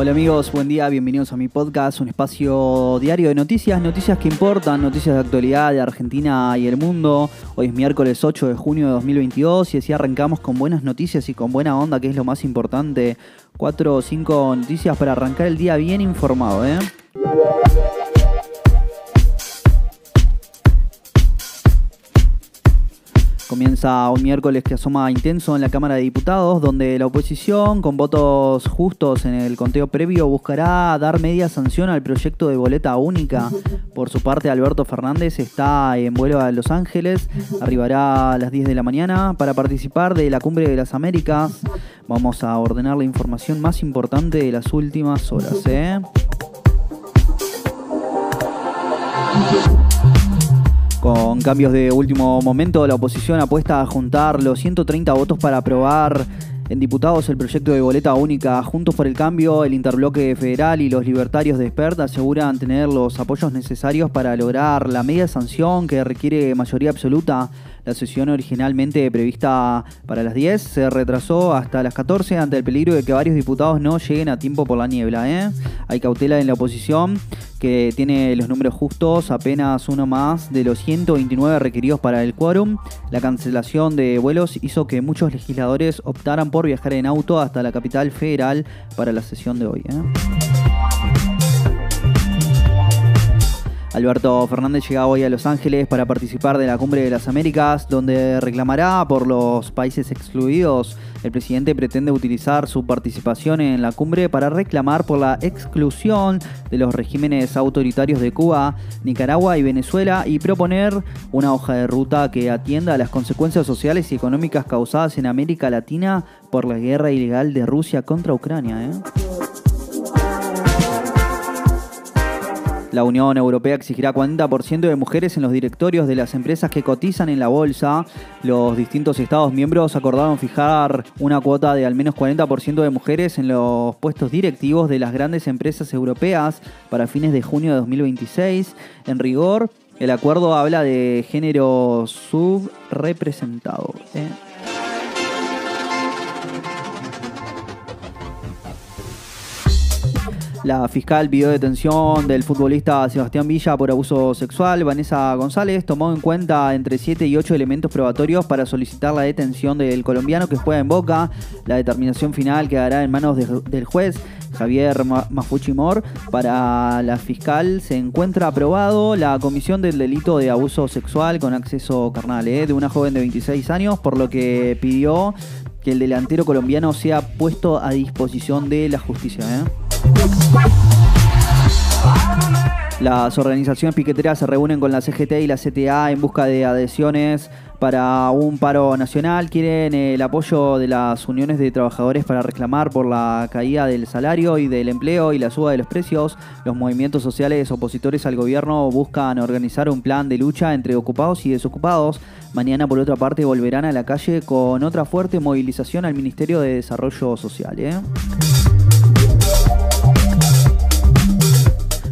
Hola amigos, buen día, bienvenidos a mi podcast, un espacio diario de noticias, noticias que importan, noticias de actualidad de Argentina y el mundo. Hoy es miércoles 8 de junio de 2022 y así arrancamos con buenas noticias y con buena onda, que es lo más importante. Cuatro o cinco noticias para arrancar el día bien informado, ¿eh? Comienza un miércoles que asoma intenso en la Cámara de Diputados, donde la oposición, con votos justos en el conteo previo, buscará dar media sanción al proyecto de boleta única. Por su parte, Alberto Fernández está en vuelo a Los Ángeles, arribará a las 10 de la mañana para participar de la Cumbre de las Américas. Vamos a ordenar la información más importante de las últimas horas. ¿eh? Con cambios de último momento, la oposición apuesta a juntar los 130 votos para aprobar en diputados el proyecto de boleta única. Juntos por el Cambio, el Interbloque Federal y los libertarios de Expert aseguran tener los apoyos necesarios para lograr la media sanción que requiere mayoría absoluta la sesión originalmente prevista para las 10 se retrasó hasta las 14 ante el peligro de que varios diputados no lleguen a tiempo por la niebla. ¿eh? Hay cautela en la oposición que tiene los números justos, apenas uno más de los 129 requeridos para el quórum. La cancelación de vuelos hizo que muchos legisladores optaran por viajar en auto hasta la capital federal para la sesión de hoy. ¿eh? Alberto Fernández llega hoy a Los Ángeles para participar de la Cumbre de las Américas, donde reclamará por los países excluidos. El presidente pretende utilizar su participación en la cumbre para reclamar por la exclusión de los regímenes autoritarios de Cuba, Nicaragua y Venezuela y proponer una hoja de ruta que atienda a las consecuencias sociales y económicas causadas en América Latina por la guerra ilegal de Rusia contra Ucrania. ¿eh? La Unión Europea exigirá 40% de mujeres en los directorios de las empresas que cotizan en la bolsa. Los distintos Estados miembros acordaron fijar una cuota de al menos 40% de mujeres en los puestos directivos de las grandes empresas europeas para fines de junio de 2026. En rigor, el acuerdo habla de género subrepresentado. ¿eh? La fiscal pidió detención del futbolista Sebastián Villa por abuso sexual. Vanessa González tomó en cuenta entre 7 y 8 elementos probatorios para solicitar la detención del colombiano que juega en Boca. La determinación final quedará en manos del juez Javier Mafuchi Mor. Para la fiscal se encuentra aprobado la comisión del delito de abuso sexual con acceso carnal ¿eh? de una joven de 26 años, por lo que pidió que el delantero colombiano sea puesto a disposición de la justicia. ¿eh? Las organizaciones piqueteras se reúnen con la CGT y la CTA en busca de adhesiones para un paro nacional. Quieren el apoyo de las uniones de trabajadores para reclamar por la caída del salario y del empleo y la suba de los precios. Los movimientos sociales opositores al gobierno buscan organizar un plan de lucha entre ocupados y desocupados. Mañana, por otra parte, volverán a la calle con otra fuerte movilización al Ministerio de Desarrollo Social. ¿eh?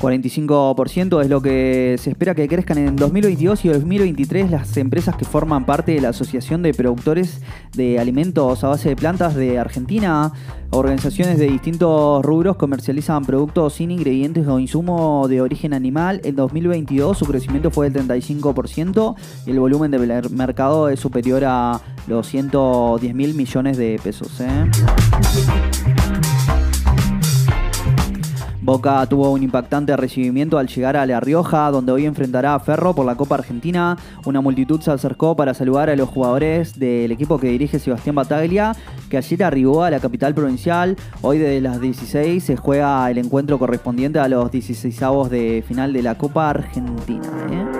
45% es lo que se espera que crezcan en 2022 y 2023 las empresas que forman parte de la Asociación de Productores de Alimentos a base de plantas de Argentina. Organizaciones de distintos rubros comercializan productos sin ingredientes o insumo de origen animal. En 2022 su crecimiento fue del 35% y el volumen del mercado es superior a los 110 mil millones de pesos. ¿eh? Boca tuvo un impactante recibimiento al llegar a La Rioja, donde hoy enfrentará a Ferro por la Copa Argentina. Una multitud se acercó para saludar a los jugadores del equipo que dirige Sebastián Bataglia, que ayer arribó a la capital provincial. Hoy desde las 16 se juega el encuentro correspondiente a los 16 de final de la Copa Argentina. ¿eh?